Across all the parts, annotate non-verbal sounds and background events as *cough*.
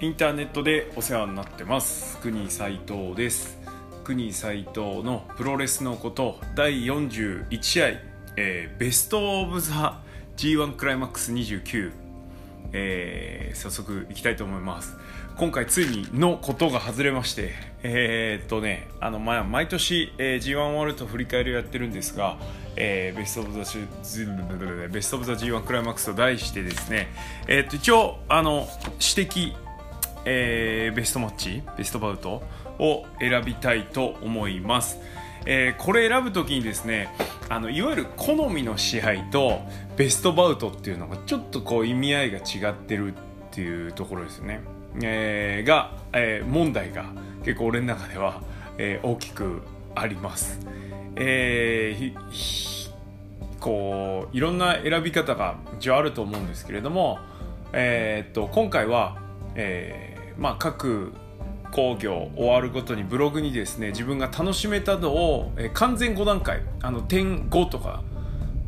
インターネットでお世話になってます。国斉藤です。国斉藤のプロレスのこと第41試合、えーベスト・オブ・ザ・ G1 クライマックス29、えー早速いきたいと思います。今回ついにのことが外れまして。えーっとねあの、ま、毎年、えー G1 ワールド振り返りをやってるんですが、えーベスト・オブ・ザ・ベスト・オブ・ザ・ G1 クライマックスと題してですね、えーっと一応あの指摘えーベストマッチベストバウトを選びたいと思います、えーこれ選ぶときにですねあのいわゆる好みの試合とベストバウトっていうのがちょっとこう意味合いが違ってるっていうところですよね、えーが、え問題が結構俺の中では、え大きくあります、えこういろんな選び方が一応あると思うんですけれども、えーっと今回は、えまあ、各工業終わるごとにブログにですね自分が楽しめたのを、えー完全5段階あの点5とか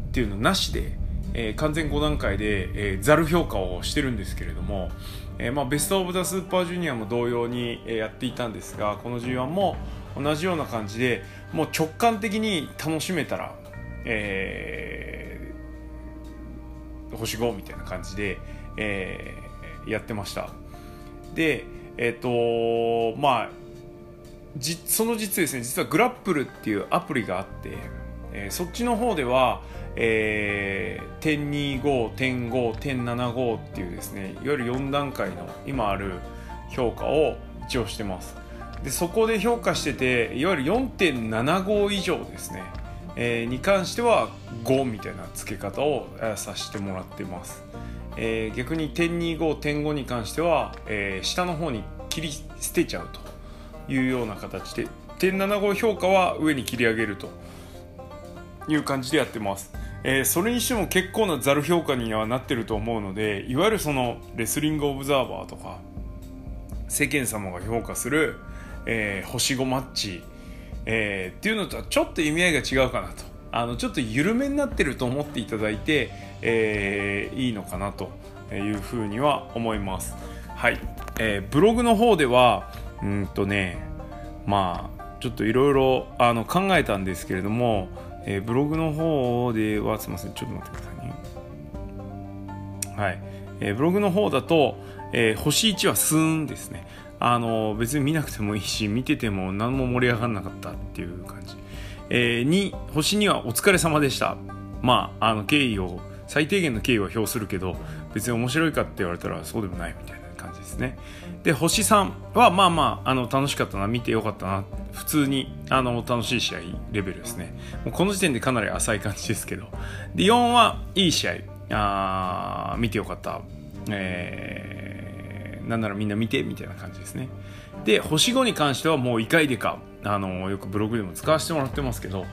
っていうのなしで、えー完全5段階で、えー、評価をしてるんですけれども、えーまあ、ベスト・オブ・ザ・スーパージュニアも同様に、えーやっていたんですがこの G1 も同じような感じでもう直感的に楽しめたら、えー星5みたいな感じで、えーやってました。でえっ、とまあじその実ですね実はグラップルっていうアプリがあって、えーそっちの方では、えー、点25点5点75っていうですねいわゆる4段階の今ある評価を一応してます。でそこで評価してていわゆる4.75以上ですね、えーに関しては5みたいな付け方を、させてもらってます、えー逆に点25点5に関しては、えー下の方に切り捨てちゃうというような形で点75評価は上に切り上げるという感じでやってます、えーそれにしても結構なザル評価にはなってると思うのでいわゆるそのレスリングオブザーバーとか世間様が評価する、えー星5マッチ、えーっていうのとはちょっと意味合いが違うかなと。あのちょっと緩めになってると思っていただいて、えーいいのかなというふうには思います。はい、えーブログの方ではうんとねまあちょっといろいろ考えたんですけれども、えーブログの方ではすみませんちょっと待ってくださいね。はい、えーブログの方だと、えー星1はスーンですね。あの別に見なくてもいいし見てても何も盛り上がらなかったっていう感じ、えー、2星2はお疲れ様でした。まああの敬意を最低限の敬意は表するけど別に面白いかって言われたらそうでもないみたいな感じですね。で星3はまあまああの楽しかったな見てよかったな普通にあの楽しい試合レベルですね。もうこの時点でかなり浅い感じですけど。で4はいい試合。あ見てよかった。えーなんならみんな見てみたいな感じですね。で星5に関してはもう異界でか。あのよくブログでも使わせてもらってますけど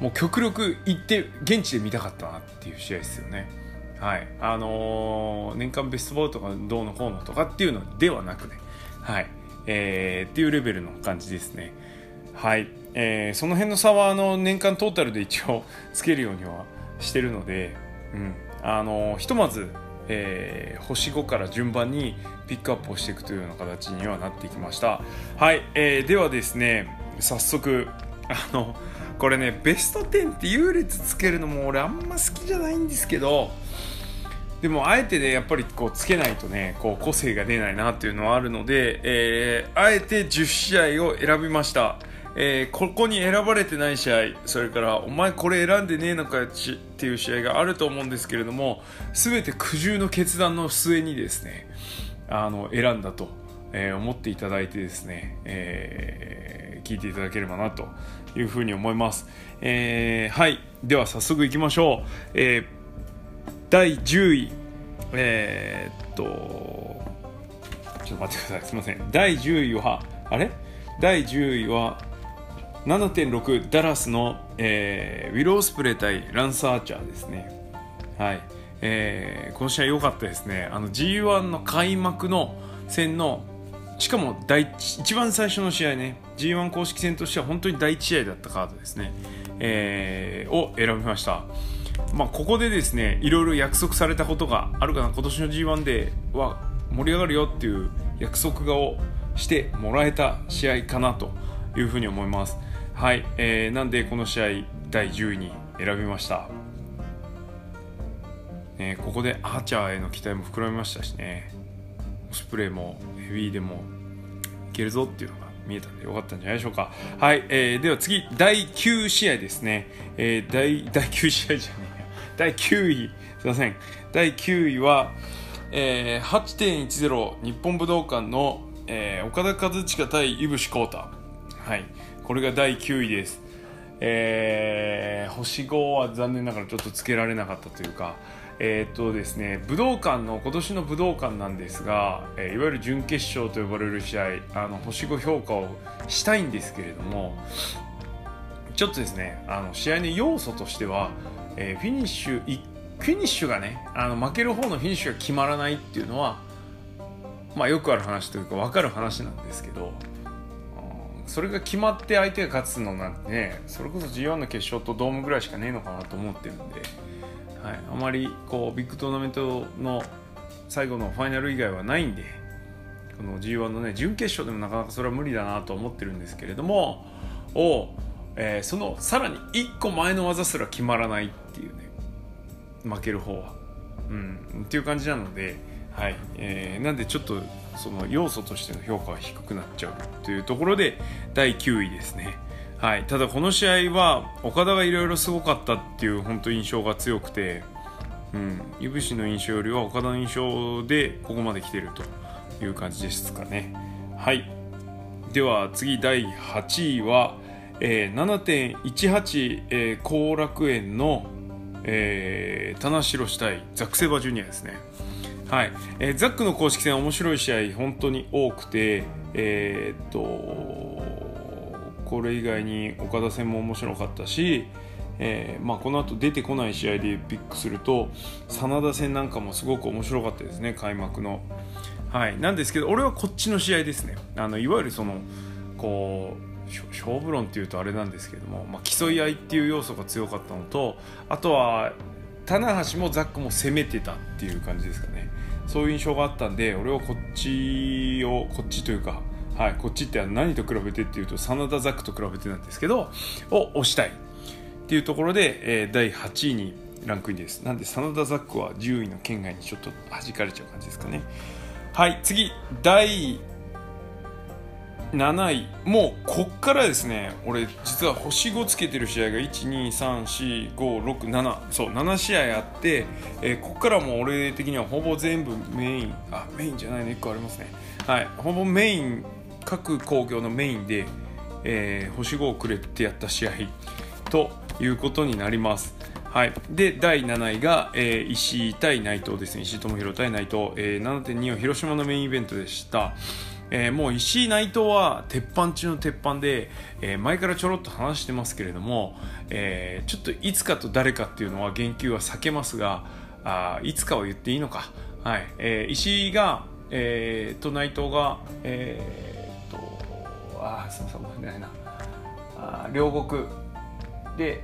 もう極力行って現地で見たかったなっていう試合ですよね。はい。あのー年間ベストバウトがどうのこうのとかっていうのではなくね。はい。えーっていうレベルの感じですね。はい、えーその辺の差はあの年間トータルで一応つけるようにはしてるので、うん。あのひとまず、えー星5から順番にピックアップをしていくというような形にはなってきました。はい、えーではですね早速あのこれねベスト10って優劣つけるのも俺あんま好きじゃないんですけどでもあえてねやっぱりこうつけないとねこう個性が出ないなっていうのはあるので、えーあえて10試合を選びました、えーここに選ばれてない試合それからお前これ選んでねえのかっていう試合があると思うんですけれども全て苦渋の決断の末にですねあの選んだと、えー思っていただいてですね、えー聞いていただければなというふうに思います、えーはい。では早速いきましょう、えー第10位。えーっとちょっと待ってください。すみません。第10位はあれ？第10位は7.6ダラスの、えーウィロースプレー対ランス・アーチャーですね。はい、えーこの試合良かったですね。あの G1 の開幕の戦のしかも第一一番最初の試合ね G1 公式戦としては本当に第一試合だったカードですね、えーを選びましたまあ、ここでですねいろいろ約束されたことがあるかな今年の G1 では盛り上がるよっていう約束をしてもらえた試合かなというふうに思います。はい、えー、なんでこの試合第10位に選びました。えー、ここでアーチャーへの期待も膨らみましたしね、オスプレイもヘビーでもいけるぞっていうのが見えたんでよかったんじゃないでしょうか。はい、えー、では次、第9試合ですね。えー、第第9試合じゃねえや。第9位、すいません。第9位は、えー、8.10日本武道館の、えー、岡田和親対井伏浩太。はい、これが第9位です。えー、星5は残念ながらちょっとつけられなかったというか、えー、っとですね、武道館の今年の武道館なんですが、えー、いわゆる準決勝と呼ばれる試合あの星5評価をしたいんですけれどもちょっとですねあの試合の要素としては、えー、フィニッシュフィニッシュがねあの負ける方のフィニッシュが決まらないっていうのは、まあ、よくある話というか分かる話なんですけどそれが決まって相手が勝つのなんてねそれこそ G1 の決勝とドームぐらいしかねえのかなと思ってるんで。はい、あまりこうビッグトーナメントの最後のファイナル以外はないんでこの G1 のね準決勝でもなかなかそれは無理だなと思ってるんですけれどもを、えー、そのさらに1個前の技すら決まらないっていうね負ける方は、うん、っていう感じなので、はい。えー、なんでちょっとその要素としての評価は低くなっちゃうというところで第9位ですね。はい、ただこの試合は岡田がいろいろすごかったっていう本当印象が強くて、うん、いぶしの印象よりは岡田の印象でここまで来てるという感じですかね。はいでは次第8位は、えー、7.18後、えー、楽園の、えー、棚城市対ザック・セバジュニアですね。はいえー、ザックの公式戦面白い試合本当に多くて、えー、っとこれ以外に岡田戦も面白かったし、えーまあ、この後出てこない試合でピックすると真田戦なんかもすごく面白かったですね開幕の。はい、なんですけど俺はこっちの試合ですね。あのいわゆるそのこう勝負論っていうとあれなんですけども、まあ、競い合いっていう要素が強かったのとあとは棚橋もザックも攻めてたっていう感じですかね。そういう印象があったんで俺はこっちをこっちというかはい、こっちって何と比べてっていうと真田ザックと比べてなんですけどを押したい。っていうところで、えー、第8位にランクインです。なんで真田ザックは10位の圏外にちょっと弾かれちゃう感じですかね。はい次第7位。もうこっからですね俺実は星5つけてる試合が1234567そう7試合あって、えー、こっからもう俺的にはほぼ全部メイン。あメインじゃないの1個ありますね。はいほぼメイン各工業のメインで、えー、星5をくれてやった試合ということになります。はい、で第7位が、えー、石井対内藤ですね。石井智弘対内藤、えー、7.2は広島のメインイベントでした。えー、もう石井内藤は鉄板中の鉄板で、えー、前からちょろっと話してますけれども、えー、ちょっといつかと誰かっていうのは言及は避けますがあいつかは言っていいのか、はい。えー、石井が、えー、と内藤が、えーああそうそうごめんなあ両国で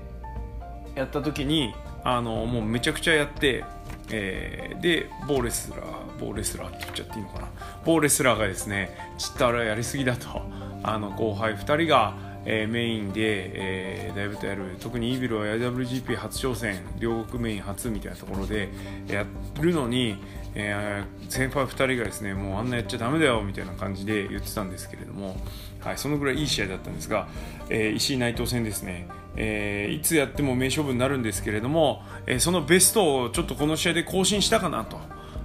やった時にあのもうめちゃくちゃやって、えー、で某レスラー某レスラーって言っちゃっていいのかな。某レスラーがですねちったらやりすぎだとあの後輩2人が、えー、メインで、えー、だいぶとやる。特にイービルは IWGP 初挑戦両国メイン初みたいなところでやるのにえー、先輩2人がですねもうあんなやっちゃだめだよみたいな感じで言ってたんですけれども、はい、そのぐらいいい試合だったんですが、えー、石井内藤戦ですね、えー、いつやっても名勝負になるんですけれども、えー、そのベストをちょっとこの試合で更新したかなと。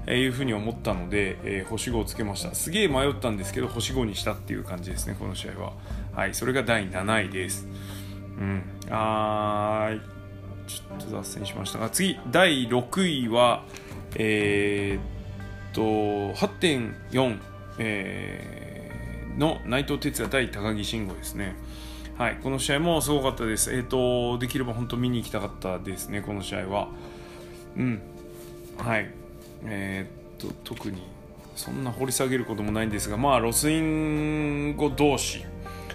いうふうに思ったので、えー、星5をつけました。すげえ迷ったんですけど星5にしたっていう感じですねこの試合は。はいそれが第7位です。うんあーちょっと脱線しましたが次第6位はえー、っと8.4、えー、の内藤哲也対高木慎吾ですね。はい、この試合もすごかったです。えー、と、できれば本当見に行きたかったですね、この試合は。うん。はい。えー、っと、特にそんな掘り下げることもないんですが、まあ、ロスインゴ同士、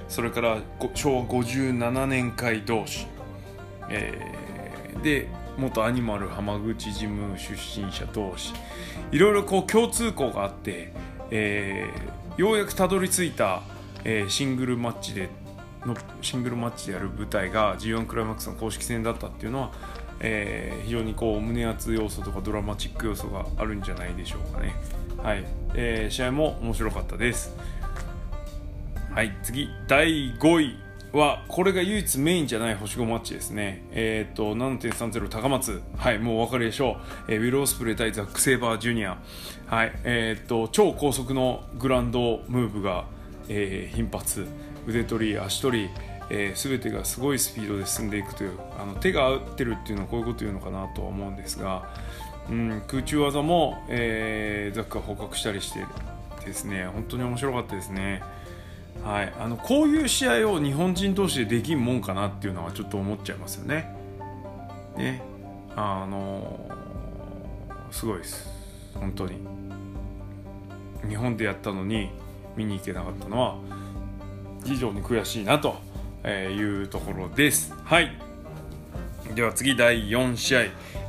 それから昭和57年会同士、えー、で、元アニマル浜口事務出身者同士いろいろこう共通項があって、えー、ようやくたどり着いた、えー、シングルマッチでのシングルマッチでやる舞台が G1 クライマックスの公式戦だったっていうのは、えー、非常にこう胸熱要素とかドラマチック要素があるんじゃないでしょうかね。はい、えー、試合も面白かったです。はい、次、第5位は、これが唯一メインじゃない星5マッチですね。えっ、ー、と、7.30高松。はい、もうお分かりでしょう。えー、ウィロースプレー対ザック・セイバージュニア。はい、えっ、ー、と、超高速のグランドムーブが、えー、頻発。腕取り、足取り、えー、全てがすごいスピードで進んでいくというあの手が合ってるっていうのはこういうこと言うのかなとは思うんですが、うん、空中技も、えー、ザックが捕獲したりしてですね本当に面白かったですね。はい、あのこういう試合を日本人同士でできんもんかなっていうのはちょっと思っちゃいますよね。ね。あのー、すごいです。本当に。日本でやったのに見に行けなかったのは非常に悔しいなというところです。はい。では次第4試合、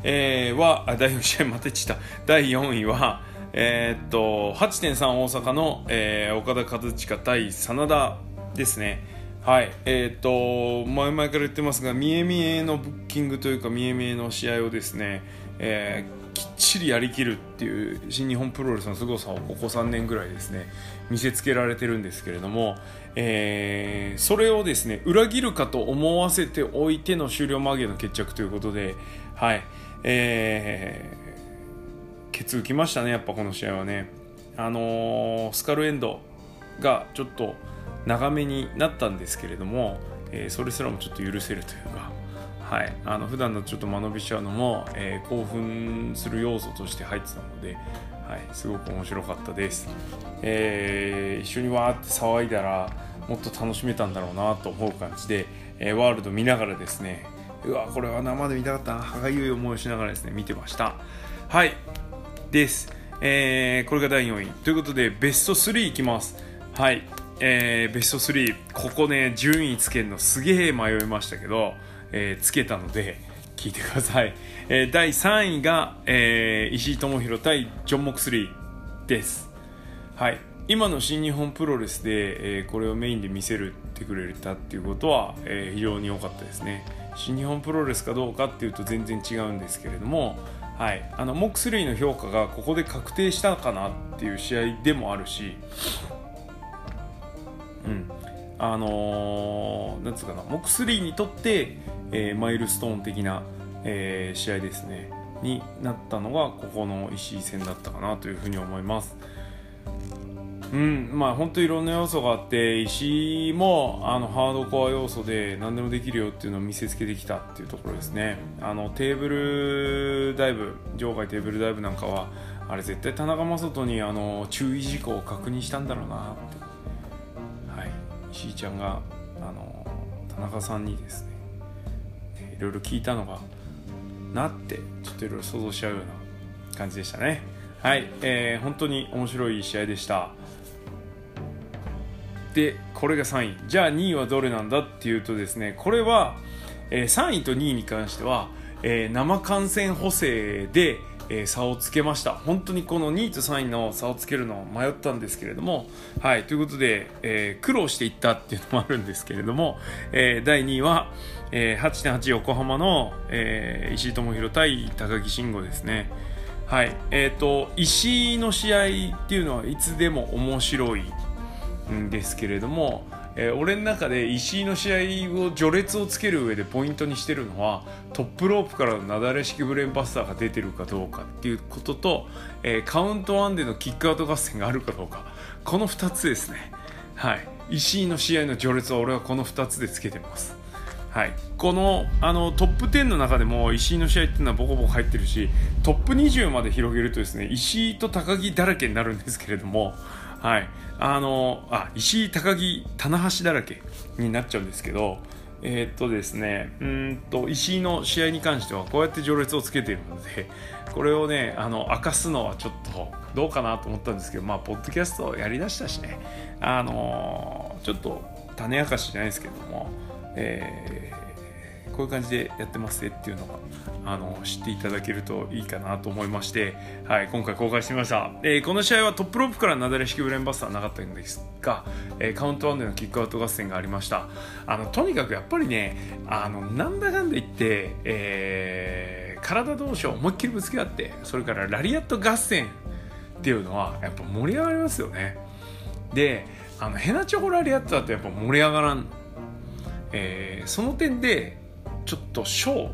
えー、は第4試合またちた第4位はえー、っと8.3大阪の、えー、岡田和親対真田ですね。はい、えー、っと前々から言ってますが、見え見えのブッキングというか、見え見えの試合をですね、えー、きっちりやりきるっていう新日本プロレスの凄さをここ3年ぐらいですね、見せつけられてるんですけれども、えー、それをですね、裏切るかと思わせておいての終了間際の決着ということで、はい、えー、ケツ浮きましたね、やっぱこの試合はね。あのー、スカルエンドがちょっと長めになったんですけれども、えー、それすらもちょっと許せるというか、はい、あの普段のちょっと間延びしちゃうのも、えー、興奮する要素として入ってたので、はい、すごく面白かったです、えー、一緒にわーって騒いだらもっと楽しめたんだろうなと思う感じで、えー、ワールド見ながらですねうわこれは生で見たかったな。歯がゆい思いをしながらですね見てました。はい。です。えー、これが第4位。ということで、ベスト3いきます。はい。えー、ベスト3、ここね、順位つけるのすげえ迷いましたけど、えー、つけたので、聞いてください。えー、第3位が、えー、石井智弘対ジョン・モクスリーです。はい。今の新日本プロレスで、えー、これをメインで見せるってくれたっていうことは、えー、非常に良かったですね。新日本プロレスかどうかっていうと全然違うんですけれども、はい、あのモックスリーの評価がここで確定したかなっていう試合でもあるし、うん、あのー、なんつうかな、モックスリーにとって、えー、マイルストーン的な、えー、試合ですね、になったのがここの石井戦だったかなというふうに思います。うん。まあ本当いろんな要素があって石井もあのハードコア要素で何でもできるよっていうのを見せつけてきたっていうところですね。あのテーブルダイブ場外テーブルダイブなんかはあれ絶対田中将人にあの注意事項を確認したんだろうなって。はい。石井ちゃんがあの田中さんにですねいろいろ聞いたのがなってちょっといろいろ想像しちゃうような感じでしたね。はい、えー、本当に面白い試合でした。でこれが3位。じゃあ2位はどれなんだっていうとですねこれは、えー、3位と2位に関しては、えー、生観戦補正で、えー、差をつけました。本当にこの2位と3位の差をつけるのを迷ったんですけれどもはいということで、え、苦労していったっていうのもあるんですけれども、え、第2位は、えー、8.8横浜の、え、石井智弘対高木慎吾ですね。はいえーと石井の試合っていうのはいつでも面白いんですけれども、えー、俺の中で石井の試合を序列をつける上でポイントにしてるのはトップロープからのなだれ式ブレーンバスターが出てるかどうかっていうことと、えー、カウント1でのキックアウト合戦があるかどうか。この2つですね。はい。石井の試合の序列は俺はこの2つでつけてます。はい、このあのトップ10の中でも石井の試合っていうのはボコボコ入ってるしトップ20まで広げるとですね石井と高木だらけになるんですけれどもはい、あのあ石井、高木、棚橋だらけになっちゃうんですけど、えー、っとですね、うんと石井の試合に関してはこうやって序列をつけているので、これをね、あの明かすのはちょっとどうかなと思ったんですけど、まあ、ポッドキャストをやりだしたしね、あの、ちょっと種明かしじゃないですけども、えー、こういう感じでやってますねっていうのがあの知っていただけるといいかなと思いまして、はい、今回公開してみました、えー、この試合はトップロープからなだれ式ブレーンバスターなかったんですが、えー、カウントワンでのキックアウト合戦がありました。あのとにかくやっぱりねあのなんだかんだ言って、えー、体同士を思いっきりぶつけ合ってそれからラリアット合戦っていうのはやっぱ盛り上がりますよね。であのヘナチョコラリアットだとやっぱ盛り上がらん、えー、その点でちょっとショー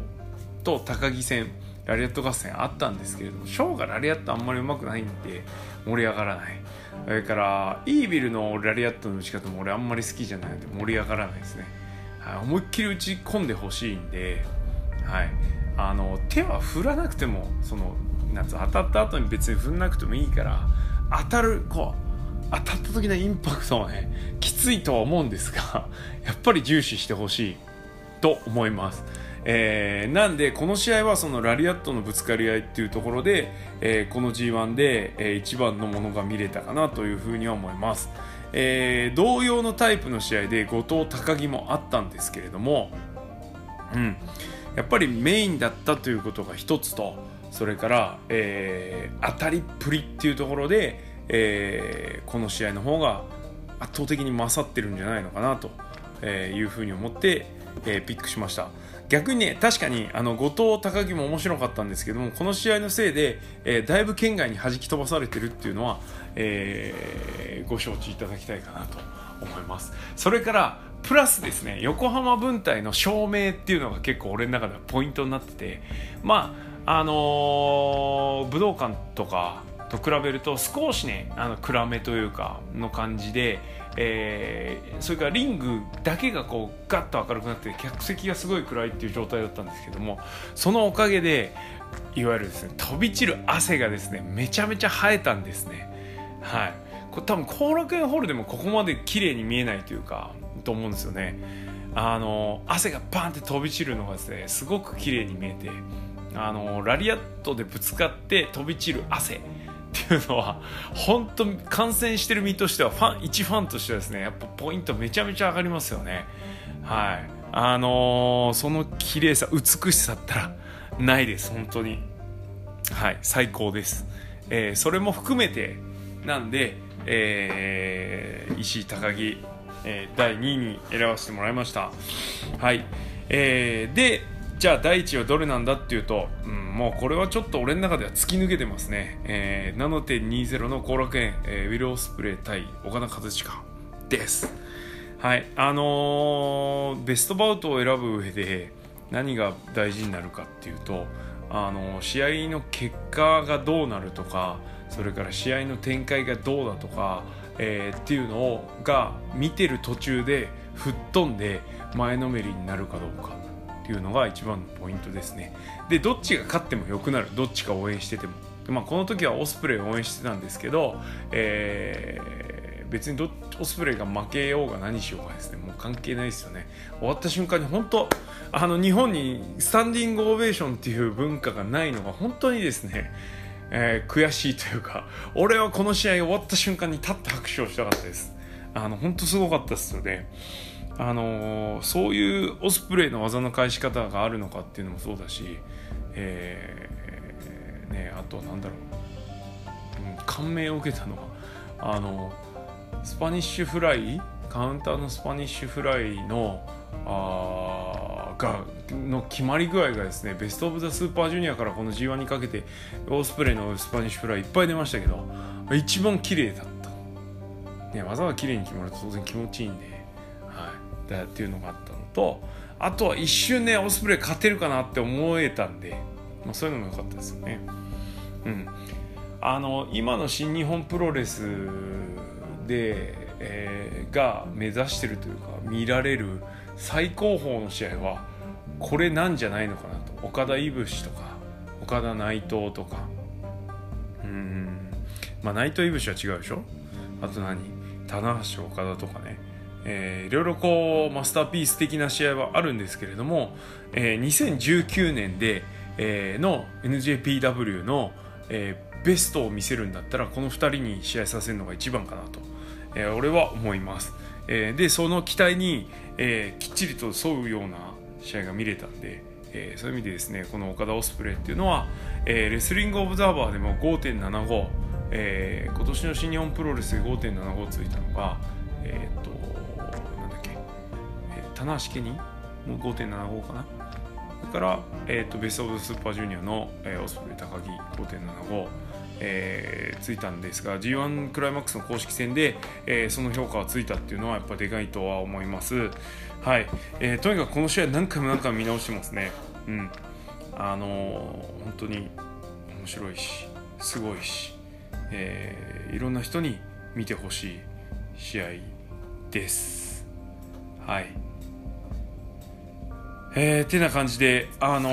と高木戦ラリアット合戦あったんですけれどもショーがラリアットあんまりうまくないんで盛り上がらない。それからイービルのラリアットの打ち方も俺あんまり好きじゃないので盛り上がらないですね、はい、思いっきり打ち込んでほしいんで、はい、あの手は振らなくてもその夏当たった後に別に振んなくてもいいから当たるこう当たった時のインパクトはねきついとは思うんですがやっぱり重視してほしい。と思います。えー、なんでこの試合はそのラリアットのぶつかり合いっていうところで、えー、この G1 で、えー、一番のものが見れたかなというふうには思います、えー、同様のタイプの試合で後藤高木もあったんですけれども、うん、やっぱりメインだったということが一つとそれから、えー、当たりっぷりっていうところで、えー、この試合の方が圧倒的に勝ってるんじゃないのかなというふうに思って、えー、ピックしました。逆にね確かにあの後藤高木も面白かったんですけどもこの試合のせいで、えー、だいぶ県外に弾き飛ばされてるっていうのは、えー、ご承知いただきたいかなと思います。それからプラスですね横浜分隊の照明っていうのが結構俺の中ではポイントになっててまああの、武道館とかと比べると少しねあの暗めというかの感じで、えー、それからリングだけがこうガッと明るくなって客席がすごい暗いっていう状態だったんですけどもそのおかげでいわゆるですね飛び散る汗がですねめちゃめちゃ生えたんですね。はい。これ多分後楽園ホールでもここまで綺麗に見えないというかと思うんですよね。あの汗がバンって飛び散るのがですねすごく綺麗に見えてあのラリアットでぶつかって飛び散る汗っていうのは本当観戦してる身としてはファン一ファンとしてはですねやっぱポイントめちゃめちゃ上がりますよね。はい。あのー、その綺麗さ美しさったらないです本当に。はい最高です、えー、それも含めてなんで、えー、石井高木、えー、第2位に選ばせてもらいました。はい、えー、でじゃあ第1位はどれなんだっていうと、うん、もうこれはちょっと俺の中では突き抜けてますね、えー、7.20の後楽園、えー、ウィル・オスプレイ対岡田和親。です。はい。あのー、ベストバウトを選ぶ上で何が大事になるかっていうとあのー、試合の結果がどうなるとかそれから試合の展開がどうだとか、えー、っていうのをが見てる途中で吹っ飛んで前のめりになるかどうかっていうのが一番のポイントですね。でどっちが勝ってもよくなる。どっちか応援してても。まあ、この時はオスプレイを応援してたんですけど、えー、別にどオスプレイが負けようが何しようがですねもう関係ないですよね。終わった瞬間に本当あの日本にスタンディングオベーションっていう文化がないのが本当にですねえー、悔しいというか俺はこの試合終わった瞬間に立って拍手をしたかったです。あの本当すごかったですよね。あのそういうオスプレイの技の返し方があるのかっていうのもそうだし、えー、ね、あとなんだろう、うん、感銘を受けたのはあのスパニッシュフライカウンターのスパニッシュフライのあがの決まり具合がですねベスト・オブ・ザ・スーパージュニアからこの G1 にかけてオスプレイのスパニッシュフライいっぱい出ましたけど一番綺麗だった、ね、技が綺麗に決まると当然気持ちいいんで。ったっていうのがあったのとあとは一瞬ねオスプレイ勝てるかなって思えたんで、まあ、そういうのも良かったですよね。うん、あの今の新日本プロレスで、えー、が目指してるというか見られる最高峰の試合はこれなんじゃないのかなと。岡田いぶしとか岡田内藤とか。うん。まあ内藤いぶしは違うでしょ？あと何？棚橋岡田とかね。えー、いろいろこうマスターピース的な試合はあるんですけれども、えー、2019年で、えー、の NJPW の、えー、ベストを見せるんだったらこの2人に試合させるのが一番かなと、えー、俺は思います、えー、でその期待に、えー、きっちりと沿うような試合が見れたんで、えー、そういう意味でですねこの岡田オスプレイっていうのは、えー、レスリングオブザーバーでも5.75、えー、今年の新日本プロレスで5.75ついたのがえっ、と、棚橋家にもう5.75かなそれから、えーと、ベスト・オブ・スーパージュニアの、えー、オスプレイ高木5.75えー、ついたんですが G1 クライマックスの公式戦で、えー、その評価がついたっていうのはやっぱでかいとは思います。はい、えー、とにかくこの試合何回も何回も見直してますね。うん、あのー、本当に面白いしすごいし、えー、いろんな人に見てほしい試合です。はい。えー、てな感じで、あの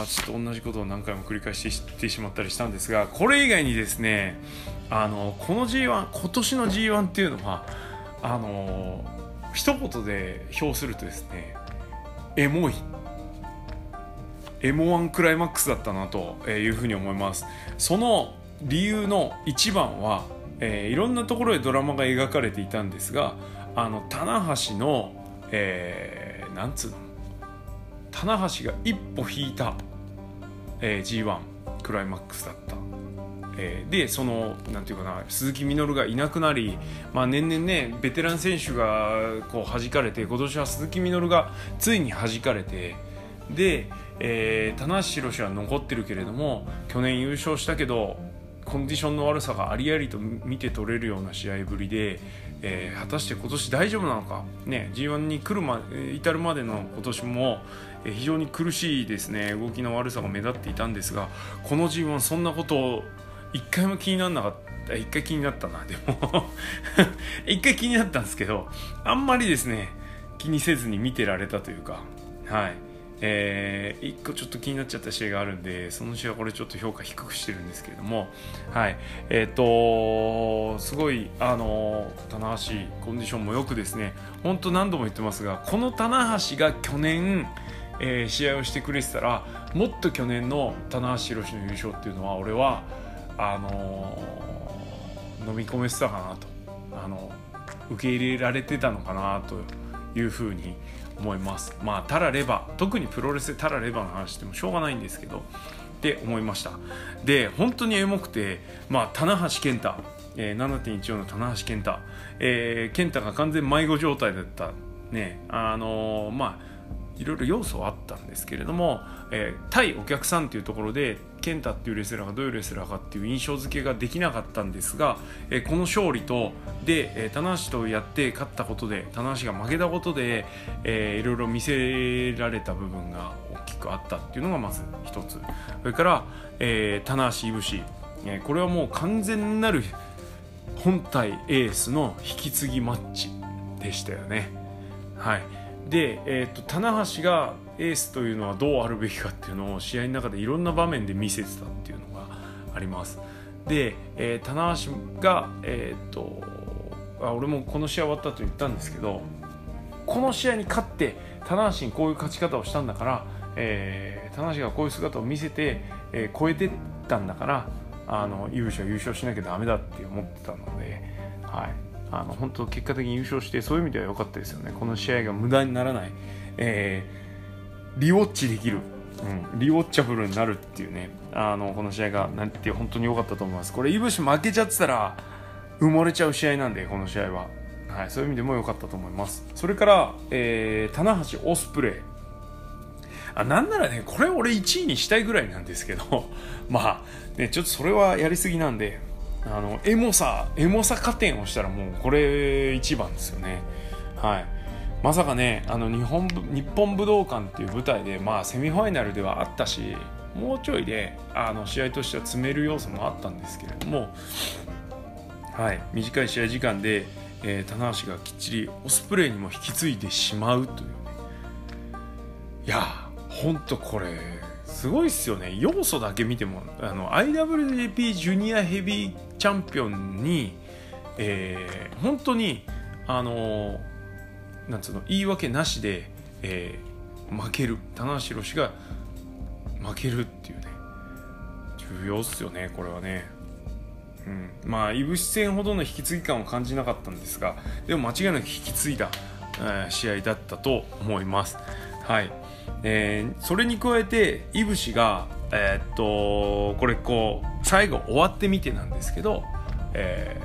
ー、ちょっと同じことを何回も繰り返してしまったりしたんですが、これ以外にですね、あのこの G1、今年の G1 っていうのは、あのー、一言で表するとですね、エモい。M1 クライマックスだったなというふうに思います。その理由の一番は、えー、いろんなところでドラマが描かれていたんですが、あの、棚橋の、えーなんつうの？棚橋が一歩引いた、えー、G1 クライマックスだった。えー、でそのなんていうかな鈴木みのるがいなくなり、まあ、年々ねベテラン選手がこう弾かれて今年は鈴木みのるがついに弾かれてで、えー、棚橋宏は残ってるけれども去年優勝したけどコンディションの悪さがありありと見て取れるような試合ぶりで、えー、果たして今年大丈夫なのか、ね、G1 に来るま至るまでの今年も、非常に苦しいですね。動きの悪さが目立っていたんですがこの G1 そんなことを一回も気にならなかった。一回気になったな。でも *laughs* 一回気になったんですけどあんまりですね気にせずに見てられたというかはい。えー、1個ちょっと気になっちゃった試合があるんでその試合はこれちょっと評価低くしてるんですけれどもはい。えっ、ー、とすごいあの棚橋コンディションもよくですね本当何度も言ってますがこの棚橋が去年えー、試合をしてくれてたらもっと去年の棚橋宏の優勝っていうのは俺はあのー、飲み込めてたかなとあの受け入れられてたのかなというふうに思います。まあたられば特にプロレスでたらればの話でもしょうがないんですけどって思いました。で本当にエモくてまあ棚橋健太、えー、7.14の棚橋健太、えー、健太が完全迷子状態だったね。あのー、まあいろいろ要素はあったんですけれども、えー、対お客さんというところで健太っていうレスラーがどういうレスラーかっていう印象付けができなかったんですが、えー、この勝利とで、えー、棚橋とやって勝ったことで棚橋が負けたことで、いろいろ見せられた部分が大きくあったっていうのがまず一つ。それから、棚橋いぶし、これはもう完全なる本体エースの引き継ぎマッチでしたよね。はい。で、えーと、棚橋がエースというのはどうあるべきかっていうのを試合の中でいろんな場面で見せてたっていうのがあります。で、えー、棚橋が、えーと、あ俺もこの試合終わったと言ったんですけどこの試合に勝って棚橋にこういう勝ち方をしたんだから、えー、棚橋がこういう姿を見せて、えー、超えてったんだからあの優勝優勝しなきゃダメだって思ってたので、はい、あの本当結果的に優勝してそういう意味では良かったですよね。この試合が無駄にならない、えー、リウォッチできる、うん、リウォッチャブルになるっていうね。あのこの試合がなんて本当に良かったと思います。これいぶし負けちゃってたら埋もれちゃう試合なんでこの試合は、はい、そういう意味でも良かったと思います。それから、えー、棚橋オスプレイ。あなんならねこれ俺1位にしたいぐらいなんですけど。*laughs* まあねちょっとそれはやりすぎなんであのエモさエモさ加点をしたらもうこれ一番ですよね。はい。まさかねあの日本日本武道館っていう舞台でまあセミファイナルではあったしもうちょいであの試合としては詰める要素もあったんですけれどもはい。短い試合時間で、えー、棚橋がきっちりオスプレイにも引き継いでしまうというね。いやほんとこれすごいっすよね。要素だけ見てもあの IWGP ジュニアヘビーチャンピオンに、えー、本当にあのなんつうの言い訳なしで、えー、負ける棚橋宏が負けるっていうね重要っすよねこれはね。うん、まあいぶし戦ほどの引き継ぎ感を感じなかったんですがでも間違いなく引き継いだ、えー、試合だったと思います。はいえー、それに加えていぶしが、えー、っとこれこう最後終わってみてなんですけど、え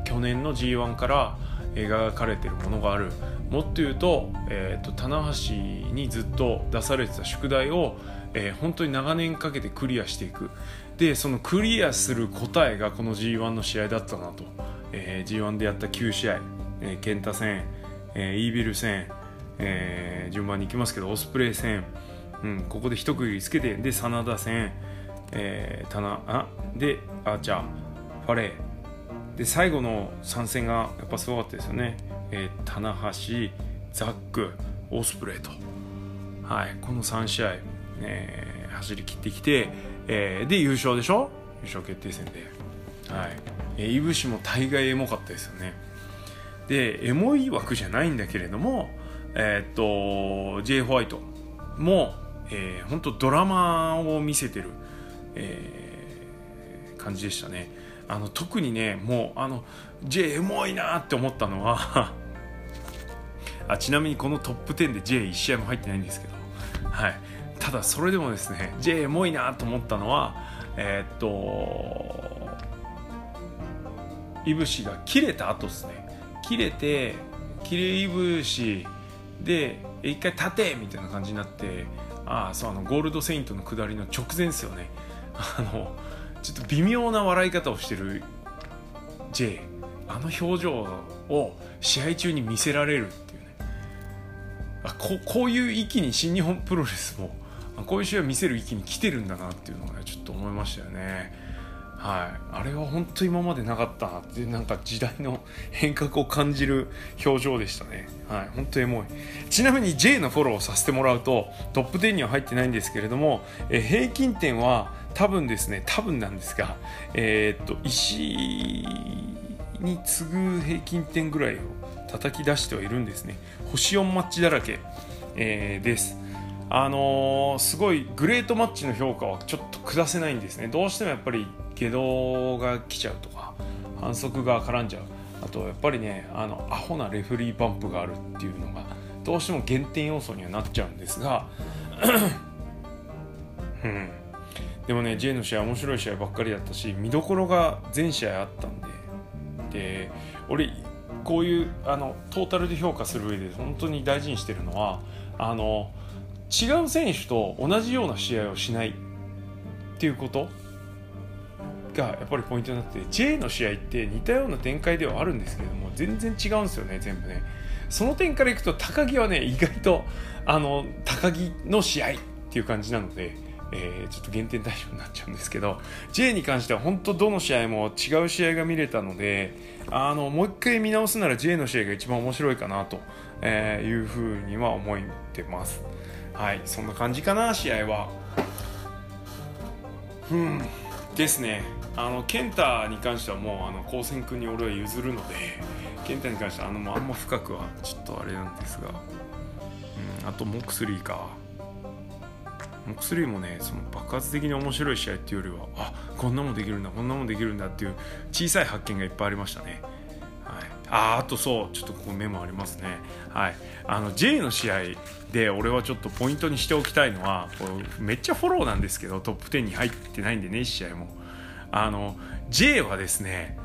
ー、去年の g 1から描かれてるものがある。もっと言うと,、えーと、棚橋にずっと出されてた宿題を、えー、本当に長年かけてクリアしていく。でそのクリアする答えがこの g 1の試合だったなと、えー、g 1でやった9試合、えー、健太戦、えー、イービル戦、えー、順番にいきますけどオスプレイ戦、うん、ここで一区切りつけてで真田戦、えー、棚あでアーチャーファレー。で最後の参戦がやっぱすごかったですよね、えー、棚橋ザックオスプレイと、はい、この3試合、えー、走り切ってきて、えー、で優勝でしょ？優勝決定戦で、はい。え、いぶしも大概エモかったですよね。でエモい枠じゃないんだけれどもえー、っと J. ホワイトも、えー、本当ドラマを見せてる、えー、感じでしたね。あの特にねもうあの J エモいなって思ったのは *laughs* あちなみにこのトップ10で J1 試合も入ってないんですけど、はい、ただそれでもですね J エモいなと思ったのはえー、っといぶしが切れた後ですね。切れて切れいぶしで一回立てみたいな感じになってああそうあのゴールドセイントの下りの直前ですよね。あのちょっと微妙な笑い方をしてる J あの表情を試合中に見せられるっていうねあここういう域に新日本プロレスもこういう試合を見せる域に来てるんだなっていうのが、ね、ちょっと思いましたよね。はい、あれは本当今までなかったなってなんか時代の変革を感じる表情でしたね、はい、本当エモい。ちなみに J のフォローをさせてもらうとトップ10には入ってないんですけれどもえ平均点は多分ですね多分なんですがえー、っと石に次ぐ平均点ぐらいを叩き出してはいるんですね。星4マッチだらけ、えー、です。あのー、すごいグレートマッチの評価はちょっと下せないんですね。どうしてもやっぱり下道が来ちゃうとか反則が絡んじゃう。あとやっぱりねあのアホなレフリーバンプがあるっていうのがどうしても減点要素にはなっちゃうんですがうん。でもね J の試合面白い試合ばっかりだったし見どころが全試合あったんで。で俺こういうあのトータルで評価する上で本当に大事にしてるのはあの違う選手と同じような試合をしないっていうことがやっぱりポイントになって J の試合って似たような展開ではあるんですけども全然違うんですよね全部ね。その点からいくと高木はね意外とあの高木の試合っていう感じなので、えー、ちょっと減点対象になっちゃうんですけど J に関しては本当どの試合も違う試合が見れたのであのもう一回見直すなら J の試合が一番面白いかなというふうには思ってます。はいそんな感じかな試合は。うんですね。あの健太に関してはもうあの高専君に俺は譲るので健太に関してはあのうあんま深くはちょっとあれなんですが、うん、あとモクスリーかモクスリーもねその爆発的に面白い試合っていうよりはあこんなもんできるんだこんなもんできるんだっていう小さい発見がいっぱいありましたね。はい、ああとそうちょっとここメモありますね。はい、あの J の試合で俺はちょっとポイントにしておきたいのはこめっちゃフォローなんですけどトップ10に入ってないんでね試合も。あの J はですね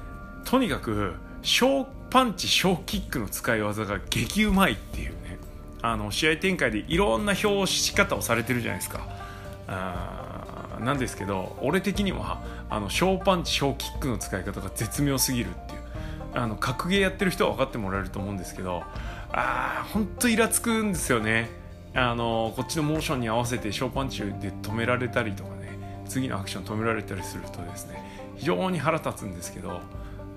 とにかく小パンチ小キックの使い技が激うまいっていうね。あの試合展開でいろんな表し方をされてるじゃないですか。あなんですけど俺的にはあの小パンチ小キックの使い方が絶妙すぎるっていう。あの格ゲーやってる人は分かってもらえると思うんですけどあーほんとイラつくんですよね。あのこっちのモーションに合わせて小パンチで止められたりとかね。次のアクション止められたりするとですね非常に腹立つんですけど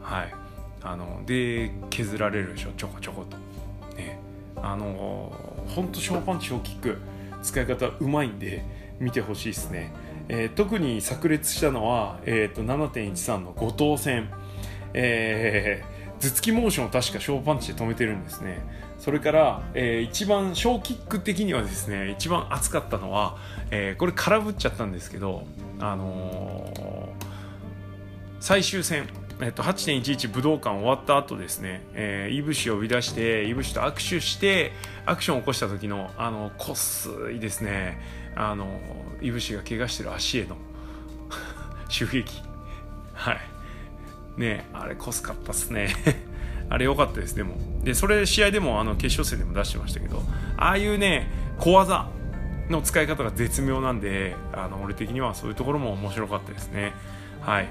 はい。あので削られるでしょちょこちょこと。ね。あのほんと小パンチ小キック使い方うまいんで見てほしいですね、えー、特に炸裂したのは、えーと、7.13の後藤戦えー、頭突きモーションを確か小パンチで止めてるんですね。それから、えー、一番小キック的にはですね一番熱かったのは、えー、これ空振っちゃったんですけどあのー、最終戦えっと、8.11武道館終わった後ですね、えー、イブシを呼び出してイブシと握手してアクションを起こした時のあのこっすいですねあのイブシが怪我してる足への *laughs* 襲撃。はい。ねあれこすかったっすね。*laughs* あれ良かったですでも。でそれ試合でもあの決勝戦でも出してましたけどああいうね小技の使い方が絶妙なんであの俺的にはそういうところも面白かったですね。はい。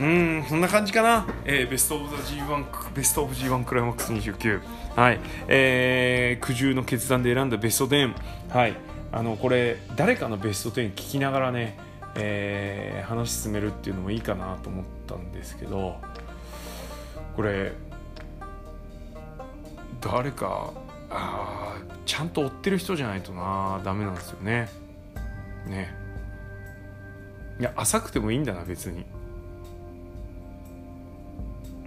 うんそんな感じかな、えー、ベスト・オブ・ザ・ G1 ベスト・オブ・ G1 クライマックス29はい。えー、苦渋の決断で選んだベスト10はい。あのこれ誰かのベスト10聞きながらね、えー、話進めるっていうのもいいかなと思ったんですけどこれ誰かあちゃんと追ってる人じゃないとな。ダメなんですよね。ね。いや浅くてもいいんだな別に。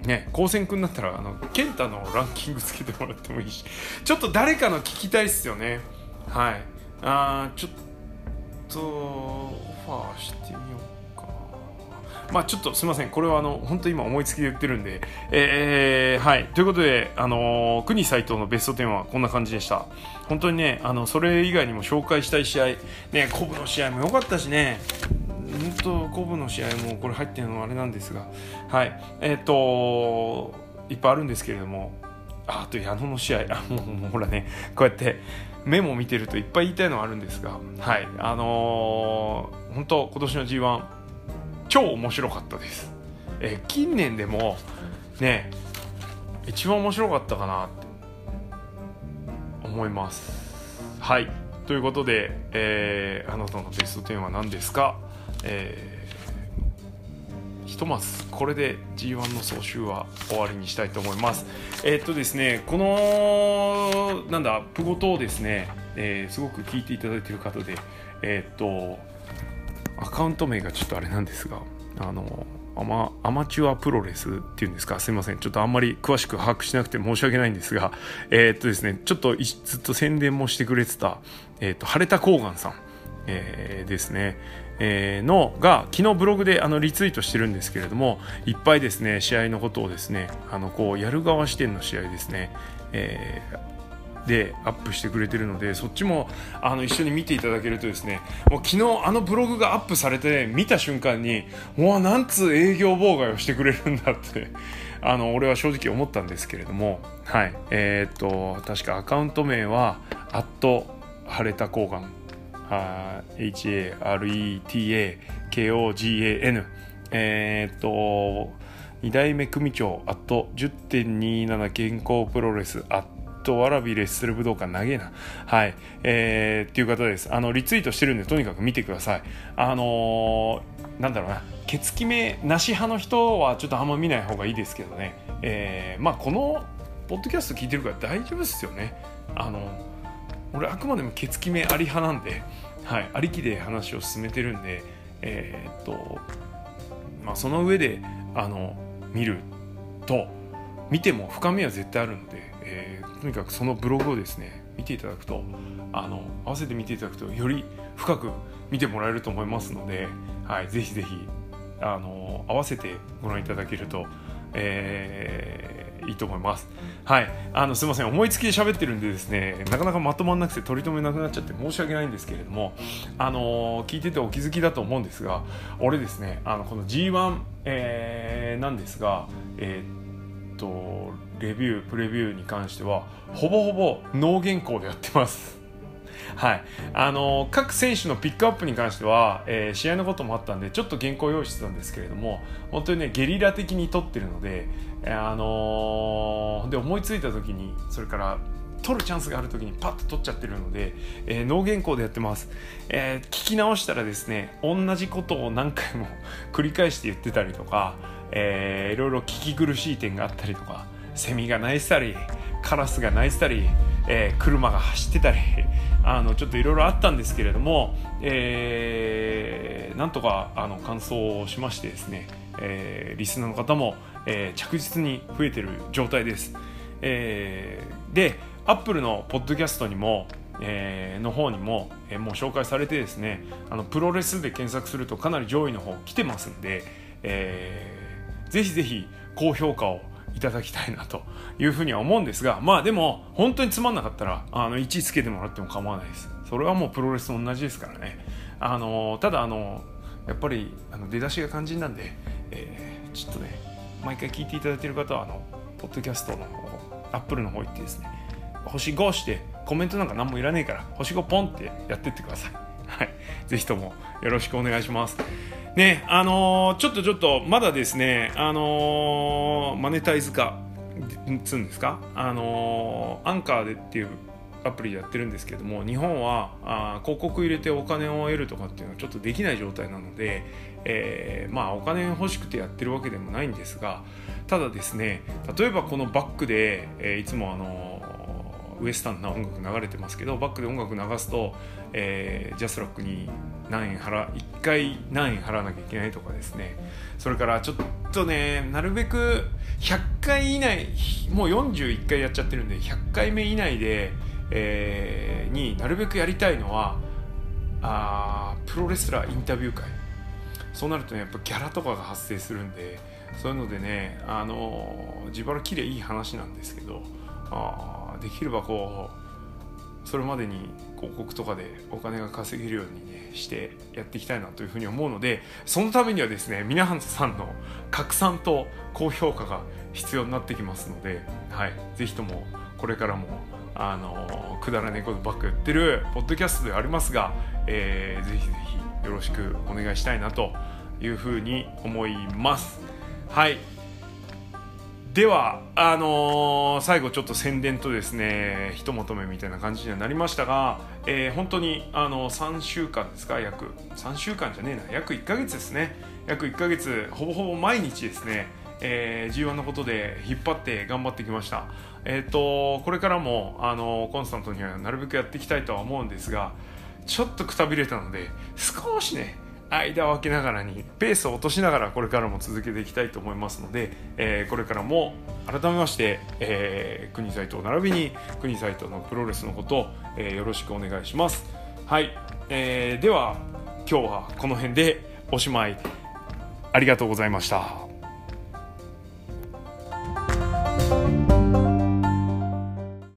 ね高専君だったらあの健太のランキングつけてもらってもいいし。ちょっと誰かの聞きたいっすよね。はい。あちょっとオファーしてみようか。まあちょっとすみません。これはあの本当今思いつきで言ってるんで。えー、はい。ということであの国斎藤のベスト10はこんな感じでした。本当にねあのそれ以外にも紹介したい試合。ねコブの試合も良かったしね。本当コブの試合もこれ入ってるのはあれなんですが。はい。えっ、ー、といっぱいあるんですけれども。あと矢野の試合。あもうもうほらね。こうやってメモを見てるといっぱい言いたいのはあるんですが。はい。あのー、本当今年の G1 超面白かったです、えー、近年でもね一番面白かったかなって。思います。はい。ということで、えー、あなたのベスト10は何ですか？えーひとまずこれで G1 の総集は終わりにしたいと思います。えー、っとですねこのなんだプゴトをですね、えー、すごく聞いていただいている方でえー、っとアカウント名がちょっとあれなんですがあのアマアマチュアプロレスっていうんですか？すいません。ちょっとあんまり詳しく把握しなくて申し訳ないんですがえー、っとですねちょっとずっと宣伝もしてくれてた、えー、っと晴れたコーガンさん、えー、ですね。えー、のが昨日ブログであのリツイートしてるんですけれどもいっぱいですね試合のことをですねあのこうやる側視点の試合ですね、えー、でアップしてくれてるのでそっちもあの一緒に見ていただけるとですねもう昨日あのブログがアップされて見た瞬間にもうなんつ営業妨害をしてくれるんだって *laughs* あの俺は正直思ったんですけれどもはい。えー、っと確かアカウント名は「アット晴れた交換」HARETAKOGAN えー、っと2代目組長あと10.27健康プロレスあとわらびレッスル武道館長えな。はい。えー、っていう方です。あのリツイートしてるんでとにかく見てください。あのー、なんだろうな。ケツ決めなし派の人はちょっとあんま見ない方がいいですけどね。えー、まあこのポッドキャスト聞いてるから大丈夫ですよね。あの俺あくまでもケツ決めあり派なんで、はい、ありきで話を進めてるんで、えー、っとまあ、その上であの見ると見ても深みは絶対あるので、えー、とにかくそのブログをですね見ていただくとあの合わせて見ていただくとより深く見てもらえると思いますので、はい、ぜひぜひあの合わせてご覧いただけると、えーいいと思います。はい、あのすみません思いつきで喋ってるんでですねなかなかまとまらなくて取り留めなくなっちゃって申し訳ないんですけれどもあの聞いててお気づきだと思うんですが俺ですねあのこの G1、えー、なんですがえー、っとレビュープレビューに関してはほぼほぼノー原稿でやってます。*laughs* はいあの各選手のピックアップに関しては、えー、試合のこともあったんでちょっと原稿用意してたんですけれども本当にねゲリラ的に撮ってるので、あの、で思いついた時にそれから取るチャンスがある時にパッと取っちゃってるので、えー、脳原稿でやってます、えー、聞き直したらですね同じことを何回も *laughs* 繰り返して言ってたりとか、えー、いろいろ聞き苦しい点があったりとかセミが鳴いてたりカラスが鳴いてたり、えー、車が走ってたり *laughs* あのちょっといろいろあったんですけれども、えー、なんとかあの完走しましてですね、えー、リスナーの方も、えー、着実に増えてる状態です。えー、で、アップルのポッドキャストにも、えー、の方にも、えー、もう紹介されてですねあのプロレスで検索するとかなり上位の方来てますんで、えぜひぜひ高評価をただきたいなというふうには思うんですがまあでも本当につまんなかったらあの1位つけてもらっても構わないです。それはもうプロレスと同じですからね。あのただあのやっぱりあの出だしが肝心なんで、えー、ちょっとね毎回聞いていただいている方はあのポッドキャストのアップルの方行ってですね星5してコメントなんか何もいらねえから星5ポンってやってってください。はい。ぜひともよろしくお願いします。ねあのー、ちょっとちょっとまだですねあのー、マネタイズ化つんですか？あのー、アンカーでっていうアプリでやってるんですけども日本はあ広告入れてお金を得るとかっていうのはちょっとできない状態なので、えー、まあお金欲しくてやってるわけでもないんですがただですね例えばこのバックで、えー、いつもあのウエスタンな音楽流れてますけどバックで音楽流すと、えー、ジャスラックに何円払1回何円払わなきゃいけないとかですね。それからちょっとねなるべく100回以内もう41回やっちゃってるんで100回目以内でえー、になるべくやりたいのはあプロレスラーインタビュー会。そうなるとねやっぱギャラとかが発生するんでそういうのでねあの自腹きれいい話なんですけどあできればこうそれまでに広告とかでお金が稼げるようにしてやっていきたいなというふうに思うのでそのためにはですね皆さんの拡散と高評価が必要になってきますので、はい、ぜひともこれからもあのくだらねえことばっか言ってるポッドキャストではありますが、えー、ぜひぜひよろしくお願いしたいなというふうに思います。はい。ではあのー、最後ちょっと宣伝とですねひとまとめみたいな感じにはなりましたが、えー、本当にあの3週間ですか？約3週間じゃねえな。約1ヶ月ですね。約1ヶ月ほぼほぼ毎日ですねえー、G1 のことで引っ張って頑張ってきました。えっ、ー、と、これからも、あの、コンスタントにはなるべくやっていきたいとは思うんですが、ちょっとくたびれたので、少しね、間を空けながらに、ペースを落としながらこれからも続けていきたいと思いますので、えー、これからも改めまして、えー、国斎藤並びに国斎藤のプロレスのことを、えー、よろしくお願いします。はい、えー、では今日はこの辺でおしまい。ありがとうございました。